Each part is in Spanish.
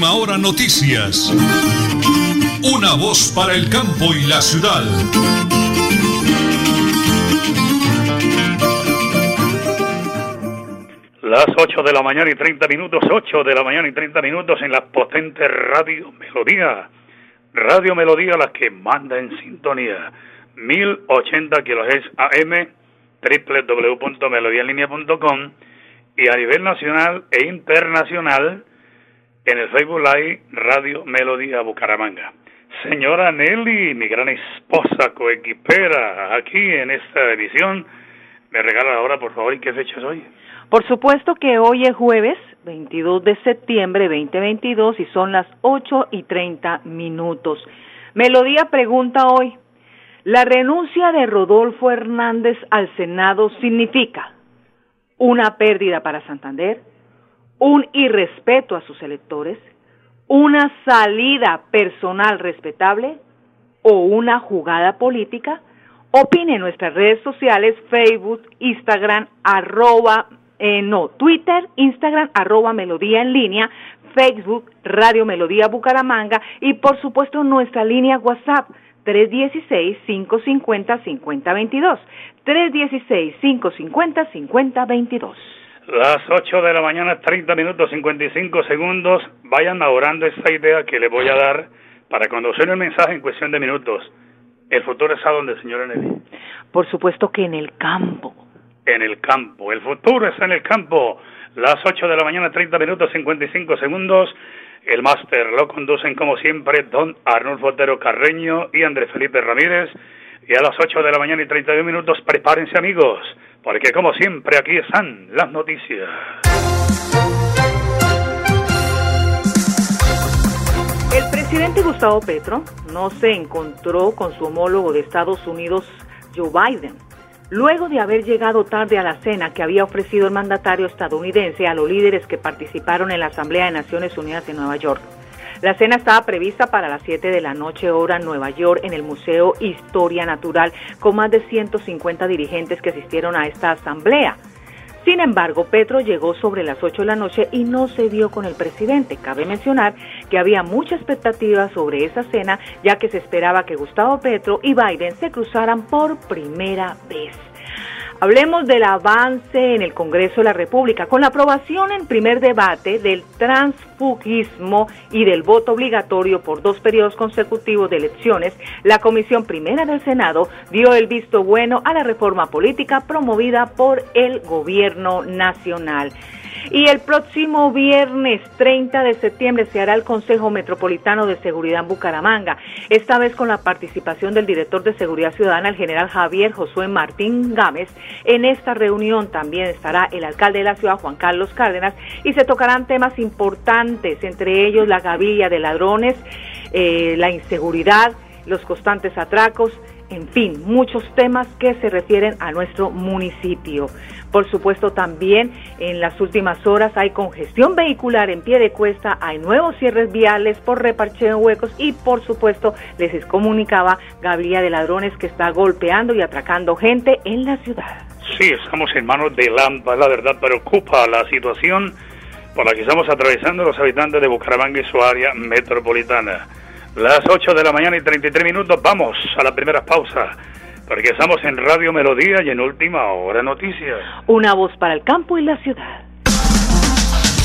Última Hora Noticias. Una voz para el campo y la ciudad. Las 8 de la mañana y 30 minutos, 8 de la mañana y 30 minutos en la potente Radio Melodía. Radio Melodía, la que manda en sintonía. 1080 kHz AM, www.melodiaenlinea.com y a nivel nacional e internacional en el Facebook Live Radio Melodía Bucaramanga. Señora Nelly, mi gran esposa coequipera, aquí en esta edición, me regala ahora, por favor, ¿y qué fecha es hoy? Por supuesto que hoy es jueves 22 de septiembre 2022 y son las 8 y 30 minutos. Melodía pregunta hoy, ¿la renuncia de Rodolfo Hernández al Senado significa una pérdida para Santander, un irrespeto a sus electores, una salida personal respetable o una jugada política? Opine nuestras redes sociales, Facebook, Instagram, arroba, eh, no, Twitter, Instagram, arroba Melodía en línea, Facebook, Radio Melodía Bucaramanga y por supuesto nuestra línea WhatsApp 316-550-5022. 316-550-5022. Las 8 de la mañana, 30 minutos 55 segundos. Vayan ahorrando esta idea que le voy a dar para cuando suene el mensaje en cuestión de minutos. ¿El futuro está donde, señora Nelly? Por supuesto que en el campo. En el campo. El futuro está en el campo. Las 8 de la mañana, 30 minutos 55 segundos. El máster lo conducen como siempre don Arnulfo Otero Carreño y Andrés Felipe Ramírez. Y a las 8 de la mañana y 32 minutos prepárense amigos, porque como siempre aquí están las noticias. El presidente Gustavo Petro no se encontró con su homólogo de Estados Unidos, Joe Biden, luego de haber llegado tarde a la cena que había ofrecido el mandatario estadounidense a los líderes que participaron en la Asamblea de Naciones Unidas en Nueva York. La cena estaba prevista para las 7 de la noche hora en Nueva York en el Museo Historia Natural con más de 150 dirigentes que asistieron a esta asamblea. Sin embargo, Petro llegó sobre las 8 de la noche y no se vio con el presidente. Cabe mencionar que había mucha expectativa sobre esa cena, ya que se esperaba que Gustavo Petro y Biden se cruzaran por primera vez. Hablemos del avance en el Congreso de la República con la aprobación en primer debate del transfugismo y del voto obligatorio por dos periodos consecutivos de elecciones. La Comisión Primera del Senado dio el visto bueno a la reforma política promovida por el Gobierno Nacional. Y el próximo viernes 30 de septiembre se hará el Consejo Metropolitano de Seguridad en Bucaramanga, esta vez con la participación del director de Seguridad Ciudadana, el general Javier Josué Martín Gámez. En esta reunión también estará el alcalde de la ciudad, Juan Carlos Cárdenas, y se tocarán temas importantes, entre ellos la gavilla de ladrones, eh, la inseguridad, los constantes atracos, en fin, muchos temas que se refieren a nuestro municipio. Por supuesto, también en las últimas horas hay congestión vehicular en pie de cuesta, hay nuevos cierres viales por reparcheo de huecos y, por supuesto, les comunicaba Gabriela de Ladrones que está golpeando y atracando gente en la ciudad. Sí, estamos en manos de Lampa, la verdad preocupa la situación por la que estamos atravesando los habitantes de Bucaramanga y su área metropolitana. Las 8 de la mañana y 33 minutos, vamos a la primera pausa. Porque estamos en Radio Melodía y en Última Hora Noticias. Una voz para el campo y la ciudad.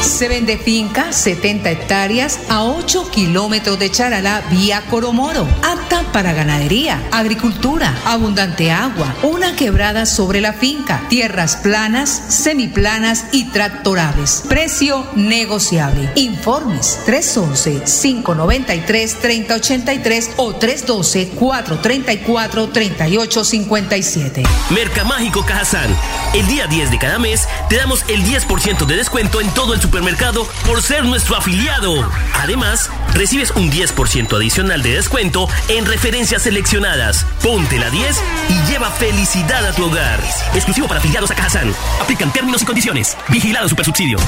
Se vende finca 70 hectáreas a 8 kilómetros de Charalá vía Coromoro, apta para ganadería, agricultura, abundante agua, una quebrada sobre la finca, tierras planas, semiplanas y tractorables. Precio negociable. Informes 311-593-3083 o 312-434-3857. Mercamágico Cajazán. El día 10 de cada mes te damos el 10% de descuento en todo el supermercado por ser nuestro afiliado. Además, recibes un 10% adicional de descuento en referencias seleccionadas. Ponte la 10 y lleva felicidad a tu hogar. Exclusivo para afiliados a Cajazán. Aplican términos y condiciones. Vigilado Supersubsidio.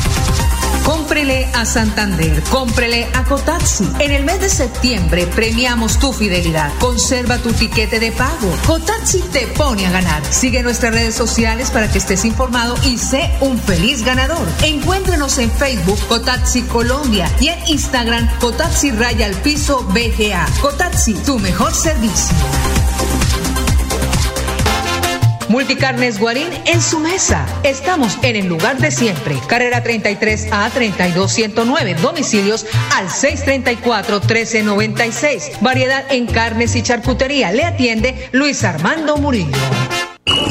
Cómprele a Santander, cómprele a Cotaxi. En el mes de septiembre premiamos tu fidelidad. Conserva tu tiquete de pago. Cotaxi te pone a ganar. Sigue nuestras redes sociales para que estés informado y sé un feliz ganador. Encuéntrenos en Facebook Cotaxi Colombia y en Instagram Cotaxi Raya al Piso BGA. Cotaxi, tu mejor servicio. Multicarnes Guarín en su mesa. Estamos en el lugar de siempre. Carrera 33 a 32109. Domicilios al 634 1396. Variedad en carnes y charcutería. Le atiende Luis Armando Murillo.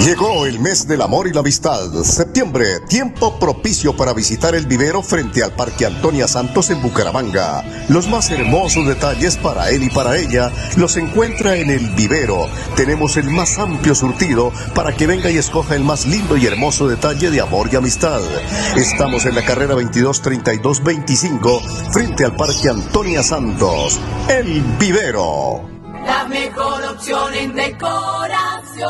Llegó el mes del amor y la amistad. Septiembre, tiempo propicio para visitar el vivero frente al Parque Antonia Santos en Bucaramanga. Los más hermosos detalles para él y para ella los encuentra en el vivero. Tenemos el más amplio surtido para que venga y escoja el más lindo y hermoso detalle de amor y amistad. Estamos en la carrera 223225 frente al Parque Antonia Santos. El vivero. La mejor opción en decoración.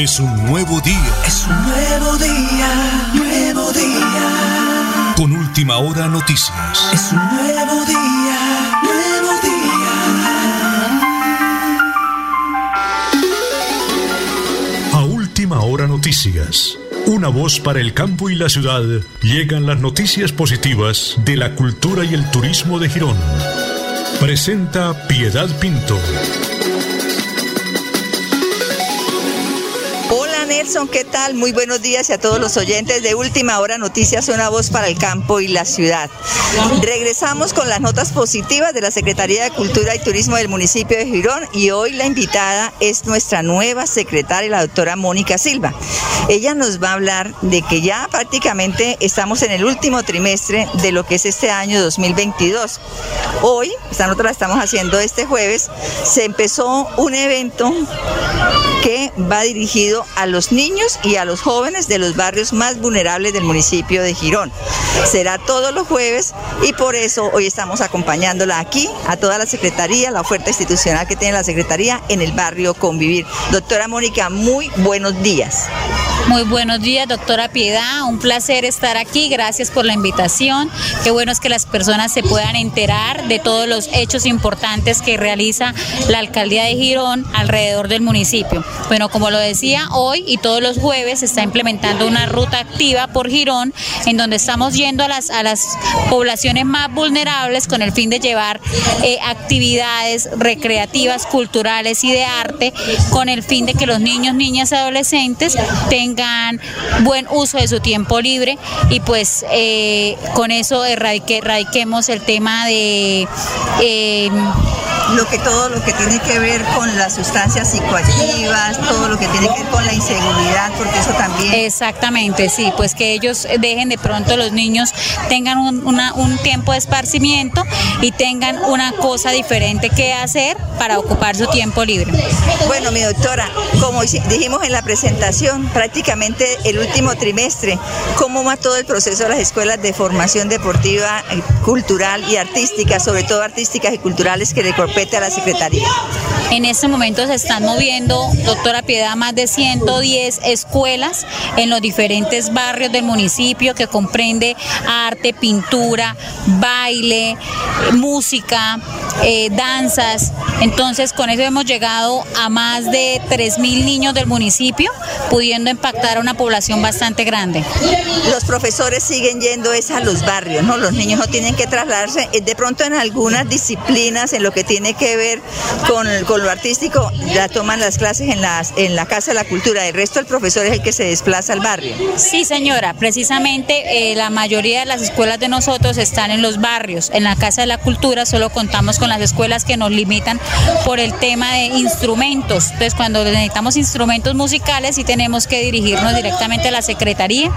Es un nuevo día. Es un nuevo día, nuevo día. Con última hora noticias. Es un nuevo día, nuevo día. A última hora noticias. Una voz para el campo y la ciudad. Llegan las noticias positivas de la cultura y el turismo de Girón. Presenta Piedad Pinto. ¿Qué tal? Muy buenos días y a todos los oyentes de Última Hora Noticias, una voz para el campo y la ciudad. Regresamos con las notas positivas de la Secretaría de Cultura y Turismo del municipio de Girón y hoy la invitada es nuestra nueva secretaria, la doctora Mónica Silva. Ella nos va a hablar de que ya prácticamente estamos en el último trimestre de lo que es este año 2022. Hoy, esta nota la estamos haciendo este jueves, se empezó un evento que va dirigido a los niños y a los jóvenes de los barrios más vulnerables del municipio de Girón. Será todos los jueves y por eso hoy estamos acompañándola aquí a toda la Secretaría, la oferta institucional que tiene la Secretaría en el barrio Convivir. Doctora Mónica, muy buenos días. Muy buenos días, doctora Piedad. Un placer estar aquí. Gracias por la invitación. Qué bueno es que las personas se puedan enterar de todos los hechos importantes que realiza la alcaldía de Girón alrededor del municipio. Bueno, como lo decía, hoy y todos los jueves se está implementando una ruta activa por Girón en donde estamos yendo a las, a las poblaciones más vulnerables con el fin de llevar eh, actividades recreativas, culturales y de arte con el fin de que los niños, niñas y adolescentes tengan buen uso de su tiempo libre. Y pues eh, con eso erradique, erradiquemos el tema de... Eh, lo que todo lo que tiene que ver con las sustancias psicoactivas, todo lo que tiene que ver con la inseguridad, porque eso también... Exactamente, sí, pues que ellos dejen de pronto los niños tengan un, un tiempo de esparcimiento y tengan una cosa diferente que hacer para ocupar su tiempo libre. Bueno, mi doctora, como dijimos en la presentación, prácticamente el último trimestre, ¿cómo va todo el proceso de las escuelas de formación deportiva, eh, cultural y artística, sobre todo artísticas y culturales que le compete a la Secretaría? En este momento se están moviendo, doctora Piedad, más de 110 escuelas en los diferentes barrios del municipio que comprende arte, pintura, baile, música, eh, danzas. Entonces con eso hemos llegado a más de 3.000 niños del municipio, pudiendo impactar a una población bastante grande. Los profesores siguen yendo es a los barrios, ¿no? Los niños no tienen que trasladarse. Eh, de pronto en algunas disciplinas, en lo que tiene que ver con, con lo artístico, ya toman las clases en, las, en la Casa de la Cultura. El resto el profesor es el que se desplaza al barrio. Sí, señora. Precisamente eh, la mayoría de las escuelas de nosotros están en los barrios. En la Casa de la Cultura solo contamos con las escuelas que nos limitan por el tema de instrumentos. Entonces, cuando necesitamos instrumentos musicales, sí tenemos que dirigirnos directamente a la Secretaría.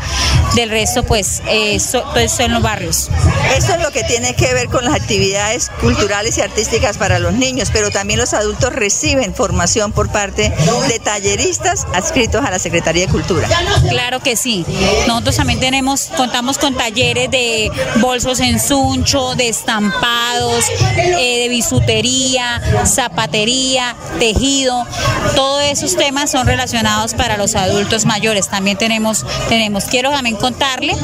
Del resto, pues, eh, son los barrios. Eso es lo que tiene que ver con las actividades culturales y artísticas para los niños, pero también los adultos reciben formación por parte de talleristas adscritos a la Secretaría de Cultura. Claro que sí. Nosotros también tenemos, contamos con talleres de bolsos en suncho, de estampados, eh, de bisutería, zapatería, tejido. Todos esos temas son relacionados para los adultos mayores. También tenemos, tenemos. Quiero también contarle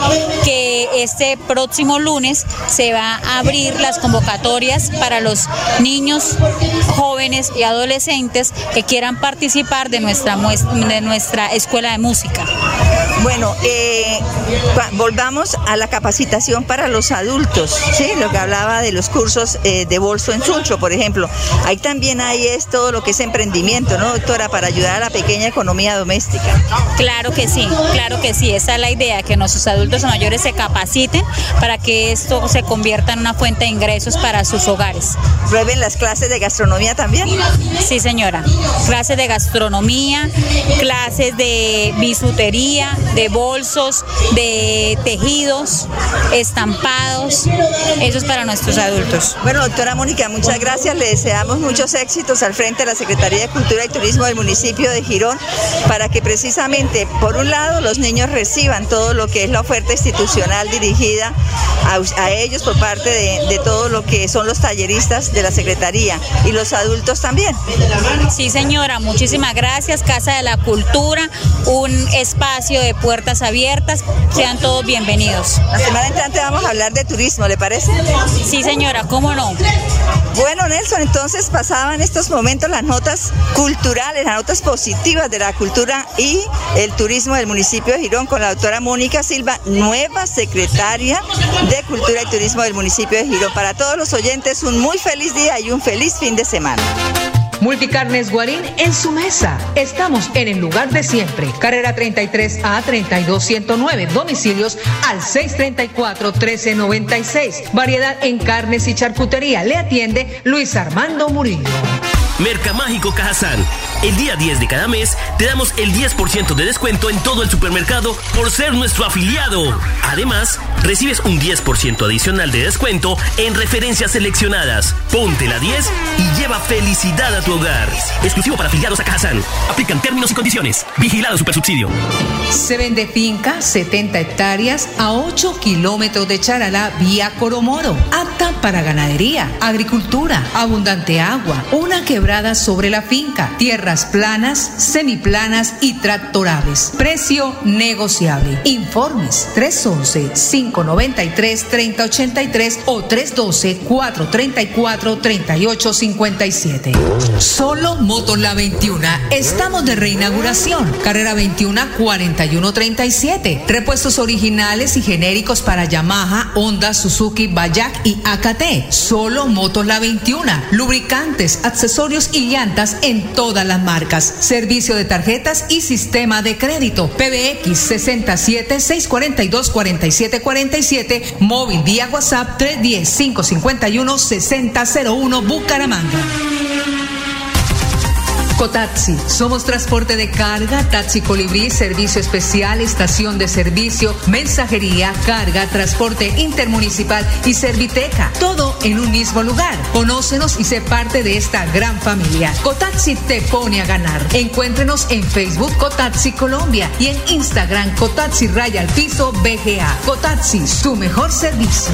que este próximo lunes se va a abrir las convocatorias para los niños, jóvenes y adolescentes que quieran participar de nuestra, de nuestra escuela de música. Bueno, eh, volvamos a la capacitación para los adultos, ¿sí? Lo que hablaba de los cursos eh, de bolso en Suncho, por ejemplo. Ahí también hay es todo lo que es emprendimiento, ¿no, doctora? Para ayudar a la pequeña economía doméstica. Claro que sí, claro que sí. Esa es la idea, que nuestros adultos mayores se capaciten para que esto se convierta en una fuente de ingresos para sus hogares. ¿Prueben las clases de gastronomía también? Sí, señora. Clases de gastronomía, clases de bisutería, de bolsos, de tejidos, estampados. Eso es para nuestros adultos. Bueno, doctora Mónica, muchas gracias. Le deseamos muchos éxitos al frente de la Secretaría de Cultura y Turismo del municipio de Girón para que precisamente, por un lado, los niños reciban todo lo que es la oferta institucional dirigida a, ellos por parte de, de todo lo que son los talleristas de la Secretaría y los adultos también. Sí, señora, muchísimas gracias. Casa de la Cultura, un espacio de puertas abiertas. Sean todos bienvenidos. La semana entrante vamos a hablar de turismo, ¿le parece? Sí, señora, ¿cómo no? Bueno, Nelson, entonces pasaban estos momentos las notas culturales, las notas positivas de la cultura y el turismo del municipio de Girón con la doctora Mónica Silva, nueva secretaria de Cultura y Turismo del municipio de Girón. Para todos los oyentes, un muy feliz día y un feliz fin de semana. Multicarnes Guarín en su mesa. Estamos en el lugar de siempre. Carrera 33 a 32109. Domicilios al 634 1396. Variedad en carnes y charcutería. Le atiende Luis Armando Murillo. Mercamágico Cajazán. El día 10 de cada mes te damos el 10% de descuento en todo el supermercado por ser nuestro afiliado. Además, recibes un 10% adicional de descuento en referencias seleccionadas. Ponte la 10 y lleva felicidad a tu hogar. Exclusivo para afiliados a Cajazán. Aplican términos y condiciones. Vigilado Supersubsidio. Se vende finca 70 hectáreas a 8 kilómetros de Charalá vía Coromoro. Apta para ganadería, agricultura, abundante agua, una quebrada sobre la finca, tierras planas, semiplanas y tractorables. Precio negociable. Informes 311-593-3083 o 312-434-3857. Solo Motor La 21. Estamos de reinauguración. Carrera 21 4137. Repuestos originales y genéricos para Yamaha, Honda, Suzuki, Bayak y AKT. Solo Motor La 21. Lubricantes, accesorios y llantas en todas las marcas. Servicio de tarjetas y sistema de crédito. PBX 67 642 4747, móvil vía WhatsApp 310 551 6001 Bucaramanga. Cotaxi. Somos transporte de carga, taxi colibrí, servicio especial, estación de servicio, mensajería, carga, transporte intermunicipal y serviteca. Todo en un mismo lugar. Conócenos y sé parte de esta gran familia. Cotaxi te pone a ganar. Encuéntrenos en Facebook Cotaxi Colombia y en Instagram Cotaxi Raya Piso BGA. Cotaxi, su mejor servicio.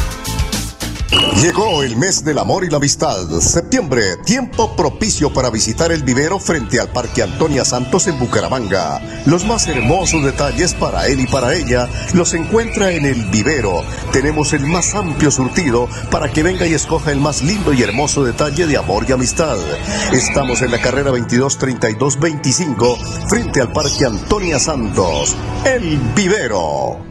Llegó el mes del amor y la amistad. Septiembre, tiempo propicio para visitar el vivero frente al Parque Antonia Santos en Bucaramanga. Los más hermosos detalles para él y para ella los encuentra en el vivero. Tenemos el más amplio surtido para que venga y escoja el más lindo y hermoso detalle de amor y amistad. Estamos en la carrera 223225 frente al Parque Antonia Santos. El vivero.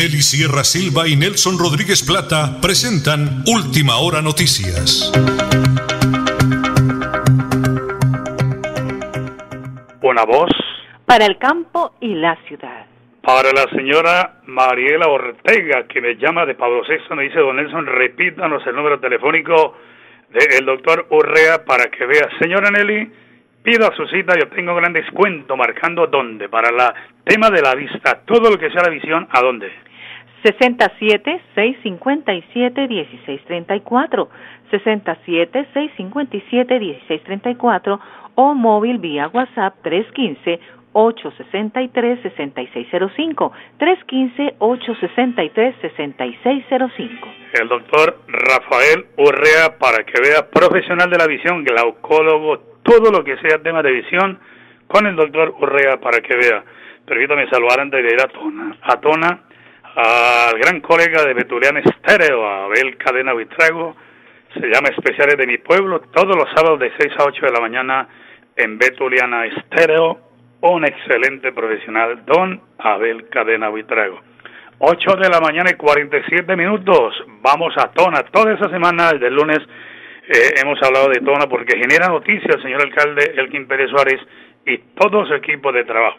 Nelly Sierra Silva y Nelson Rodríguez Plata presentan Última Hora Noticias. Una voz Para el campo y la ciudad. para la señora Mariela Ortega, que me llama de Pablo VI, me dice, don Nelson, repítanos el número telefónico del doctor Urrea para que vea. Señora Nelly, pida su cita, yo tengo gran descuento marcando dónde, para la tema de la vista, todo lo que sea la visión, ¿a dónde? 67 657 1634 67 657 1634 o móvil vía WhatsApp 315 863 6605 315 863 6605 El doctor Rafael Urrea para que vea profesional de la visión, glaucólogo, todo lo que sea tema de visión, con el doctor Urrea para que vea. Permítame saludar antes de ir a Tona. A Tona, al gran colega de Betulian Estéreo, Abel Cadena Vitrago, se llama Especiales de mi Pueblo, todos los sábados de 6 a 8 de la mañana en Betuliana Estéreo, un excelente profesional, don Abel Cadena Vitrago. 8 de la mañana y 47 minutos, vamos a Tona, toda esa semana, desde el lunes, eh, hemos hablado de Tona porque genera noticias, señor alcalde Elkin Pérez Suárez y todo su equipo de trabajo.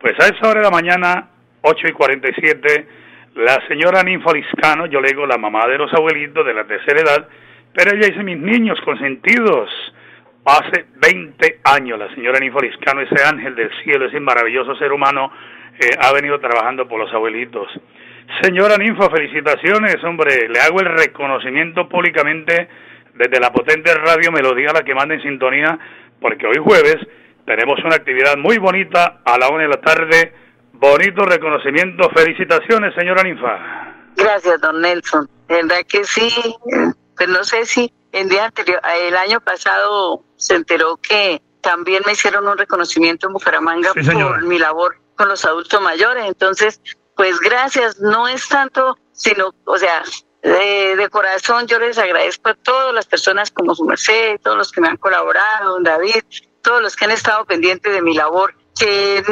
Pues a esa hora de la mañana, 8 y 47, la señora Ninfa Liscano, yo le digo la mamá de los abuelitos de la tercera edad, pero ella dice mis niños consentidos. Hace 20 años la señora Ninfa Liscano, ese ángel del cielo, ese maravilloso ser humano, eh, ha venido trabajando por los abuelitos. Señora Ninfa, felicitaciones, hombre, le hago el reconocimiento públicamente desde la potente radio Melodía, la que manda en sintonía, porque hoy jueves tenemos una actividad muy bonita a la una de la tarde. Bonito reconocimiento. Felicitaciones, señora Ninfa. Gracias, don Nelson. En verdad que sí, pues no sé si el día anterior, el año pasado se enteró que también me hicieron un reconocimiento en Bucaramanga Sí, por mi labor con los adultos mayores. Entonces, pues gracias, no es tanto, sino, o sea, de, de corazón yo les agradezco a todas las personas como su merced, todos los que me han colaborado, don David, todos los que han estado pendientes de mi labor que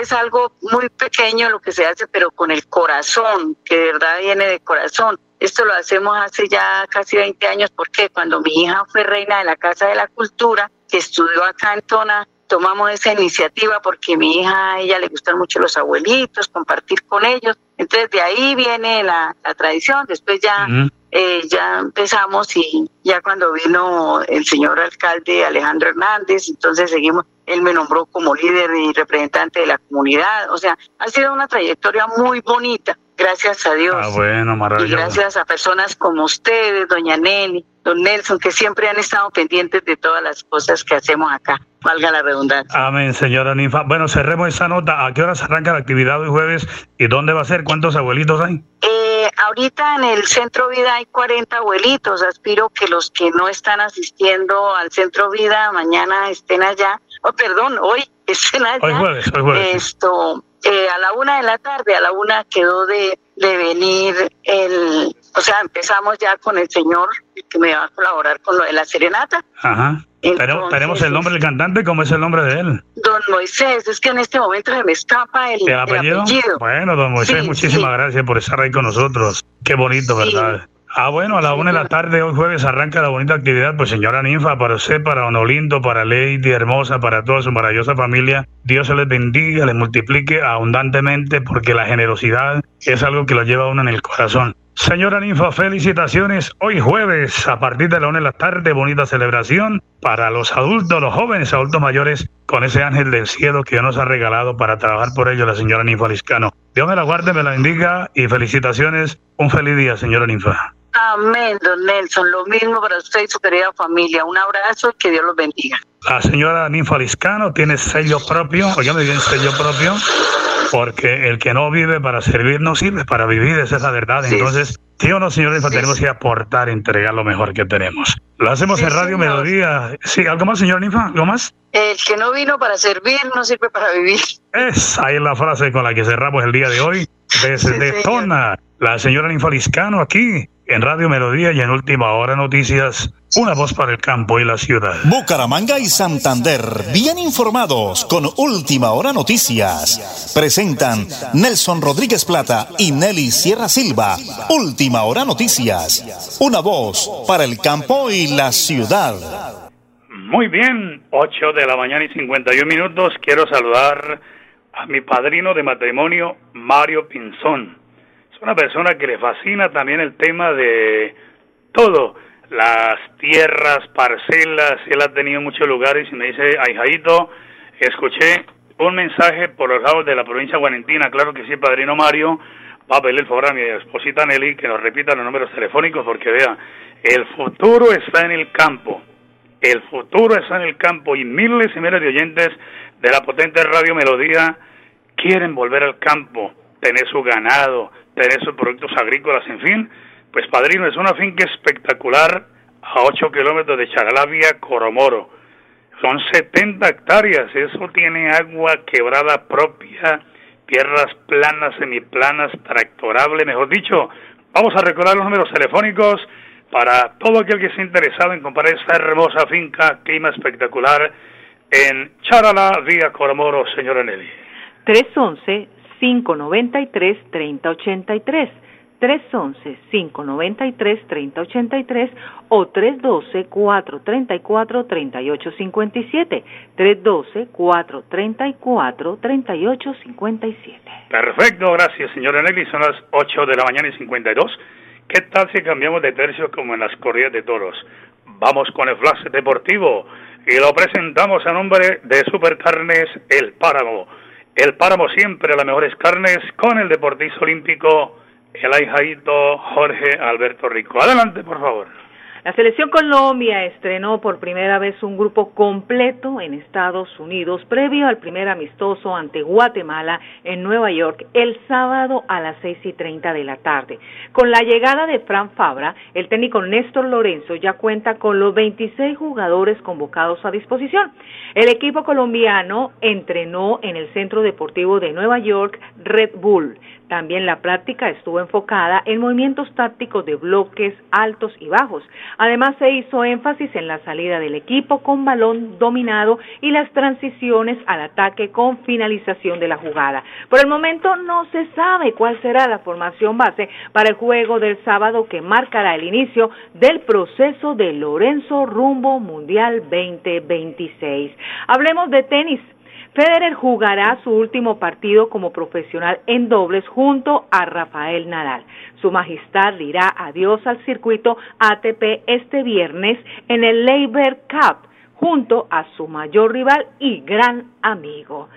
es algo muy pequeño lo que se hace, pero con el corazón, que de verdad viene de corazón. Esto lo hacemos hace ya casi 20 años, porque cuando mi hija fue reina de la Casa de la Cultura, que estudió acá en Tona, tomamos esa iniciativa porque mi hija, a ella le gustan mucho los abuelitos, compartir con ellos. Entonces de ahí viene la, la tradición. Después ya eh, ya empezamos y ya cuando vino el señor alcalde Alejandro Hernández, entonces seguimos. Él me nombró como líder y representante de la comunidad. O sea, ha sido una trayectoria muy bonita, gracias a Dios. Ah, bueno, maravilloso. Y gracias a personas como ustedes, doña Nelly, don Nelson, que siempre han estado pendientes de todas las cosas que hacemos acá, valga la redundancia. Amén, señora Ninfa. Bueno, cerremos esa nota. ¿A qué hora se arranca la actividad hoy jueves y dónde va a ser? ¿Cuántos abuelitos hay? Eh, ahorita en el Centro Vida hay 40 abuelitos. Aspiro que los que no están asistiendo al Centro Vida mañana estén allá. Oh, perdón, hoy estén allá. Hoy jueves, hoy jueves. Esto, eh, a la una de la tarde, a la una quedó de, de venir el, o sea, empezamos ya con el señor que me va a colaborar con lo de la serenata. Ajá. Tenemos, tenemos el nombre del cantante, ¿cómo es el nombre de él? Don Moisés, es que en este momento se me escapa el, ¿El el apellido? apellido. Bueno, don Moisés, Sí, muchísimas sí. gracias por estar ahí con nosotros. Qué bonito, Sí. ¿verdad? Ah, bueno, a la una de la tarde, hoy jueves, arranca la bonita actividad. Pues, señora Ninfa, para usted, para Don Olindo, para Lady Hermosa, para toda su maravillosa familia, Dios se les bendiga, les multiplique abundantemente, porque la generosidad es algo que lo lleva a uno en el corazón. Señora Ninfa, felicitaciones. Hoy jueves, a partir de la una de la tarde, bonita celebración para los adultos, los jóvenes, adultos mayores, con ese ángel del cielo que Dios nos ha regalado para trabajar por ello, la señora Ninfa Liscano. Dios me la guarde, me la bendiga y felicitaciones. Un feliz día, señora Ninfa. Amén, don Nelson. Lo mismo para usted y su querida familia. Un abrazo y que Dios los bendiga. La señora Ninfa Liscano tiene sello propio, oígame bien, sello propio, porque el que no vive para servir no sirve para vivir, esa es la verdad. Sí. Entonces, sí o no, señor Ninfa, Sí, tenemos que aportar, entregar lo mejor que tenemos. Lo hacemos Sí, en Radio señor. Melodía. Sí, ¿algo más, señor Ninfa? ¿Algo más? El que no vino para servir no sirve para vivir. Es ahí la frase con la que cerramos el día de hoy. Desde. Tona, la señora Ninfa Liscano aquí en Radio Melodía y en Última Hora Noticias, una voz para el campo y la ciudad. Bucaramanga y Santander, bien informados con Última Hora Noticias. Presentan Nelson Rodríguez Plata y Nelly Sierra Silva. Última Hora Noticias. Una voz para el campo y la ciudad. Muy bien, 8 de la mañana y 51 minutos. Quiero saludar a mi padrino de matrimonio, Mario Pinzón. Es una persona que le fascina también el tema de todo, las tierras, parcelas. Él ha tenido muchos lugares y me dice, ahijadito, escuché un mensaje por los lados de la provincia guarentina. Claro que sí, padrino Mario. Va a pedirle el favor a mi esposita Nelly que nos repita los números telefónicos porque vea, el futuro está en el campo. El futuro está en el campo y miles y miles de oyentes de la potente Radio Melodía quieren volver al campo, tener su ganado, sus productos agrícolas, en fin. Pues Padrino, es una finca espectacular a 8 kilómetros de Charalavia, Coromoro. Son 70 hectáreas, eso tiene agua quebrada propia, tierras planas, semiplanas, tractorable, mejor dicho. Vamos a recordar los números telefónicos para todo aquel que esté interesado en comprar esta hermosa finca, clima espectacular, en Charala, vía Coromoro, señora Nelly. 311-593-3083. 311-593-3083 o 312-434-3857. 312-434-3857. Perfecto, gracias, señora Nelly. Son las 8 de la mañana y 52. ¿Qué tal si cambiamos de tercio como en las corridas de toros? Vamos con el flash deportivo y lo presentamos a nombre de Supercarnes El Páramo. El Páramo siempre las mejores carnes con el deportista olímpico, el Jorge Alberto Rico. Adelante, por favor. La selección Colombia estrenó por primera vez un grupo completo en Estados Unidos previo al primer amistoso ante Guatemala en Nueva York el sábado a las seis y treinta de la tarde. Con la llegada de Fran Fabra, el técnico Néstor Lorenzo ya cuenta con los 26 jugadores convocados a disposición. El equipo colombiano entrenó en el Centro Deportivo de Nueva York Red Bull. También la práctica estuvo enfocada en movimientos tácticos de bloques altos y bajos. Además se hizo énfasis en la salida del equipo con balón dominado y las transiciones al ataque con finalización de la jugada. Por el momento no se sabe cuál será la formación base para el juego del sábado que marcará el inicio del proceso de Lorenzo rumbo Mundial 2026. Hablemos de tenis. Federer jugará su último partido como profesional en dobles junto a Rafael Nadal. Su Majestad dirá adiós al circuito ATP este viernes en el Labor Cup junto a su mayor rival y gran amigo.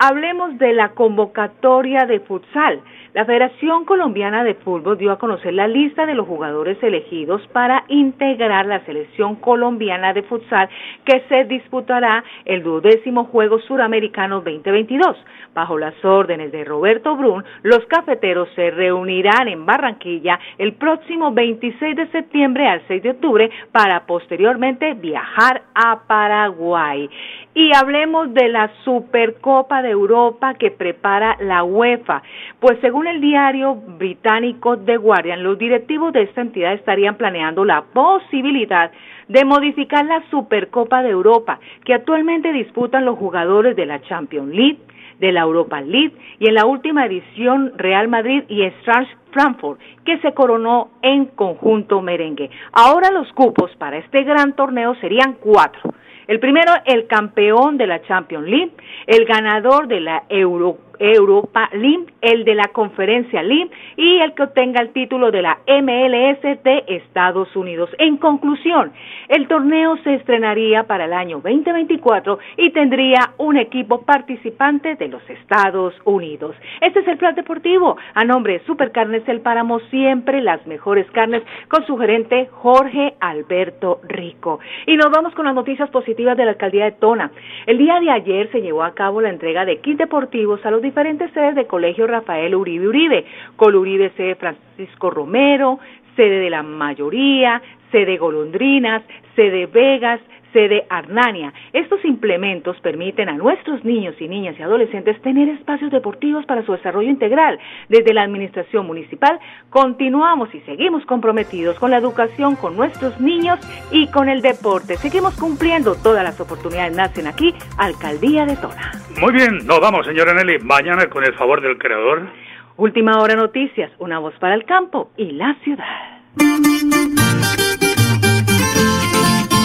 Hablemos de la convocatoria de futsal. La Federación Colombiana de Fútbol dio a conocer la lista de los jugadores elegidos para integrar la selección colombiana de futsal que se disputará el duodécimo Juego Suramericano 2022. Bajo las órdenes de Roberto Brun, los cafeteros se reunirán en Barranquilla el próximo 26 de septiembre al 6 de octubre para posteriormente viajar a Paraguay. Y hablemos de la Supercopa de Europa que prepara la UEFA. Pues según el diario británico The Guardian, los directivos de esta entidad estarían planeando la posibilidad de modificar la Supercopa de Europa que actualmente disputan los jugadores de la Champions League, de la Europa League y en la última edición Real Madrid y Strange Frankfurt, que se coronó en conjunto merengue. Ahora los cupos para este gran torneo serían cuatro. El primero, el campeón de la Champions League, el ganador de la Euro Europa League, el de la Conferencia League y el que obtenga el título de la MLS de Estados Unidos. En conclusión, el torneo se estrenaría para el año 2024 y tendría un equipo participante de los Estados Unidos. Este es el plan deportivo. A nombre de Supercarnes El Páramo, siempre las mejores carnes con su gerente Jorge Alberto Rico. Y nos vamos con las noticias positivas de la alcaldía de Tona. El día de ayer se llevó a cabo la entrega de kits deportivos a los diferentes sedes de Colegio Rafael Uribe Uribe, Col Uribe sede Francisco Romero, sede de la mayoría, sede Golondrinas, sede Vegas, sede Arnania. Estos implementos permiten a nuestros niños y niñas y adolescentes tener espacios deportivos para su desarrollo integral. Desde la Administración Municipal continuamos y seguimos comprometidos con la educación con nuestros niños y con el deporte. Seguimos cumpliendo todas las oportunidades nacen aquí, Alcaldía de Tona. Muy bien, nos vamos, señora Nelly. Mañana, con el favor del creador. Última hora noticias, una voz para el campo y la ciudad.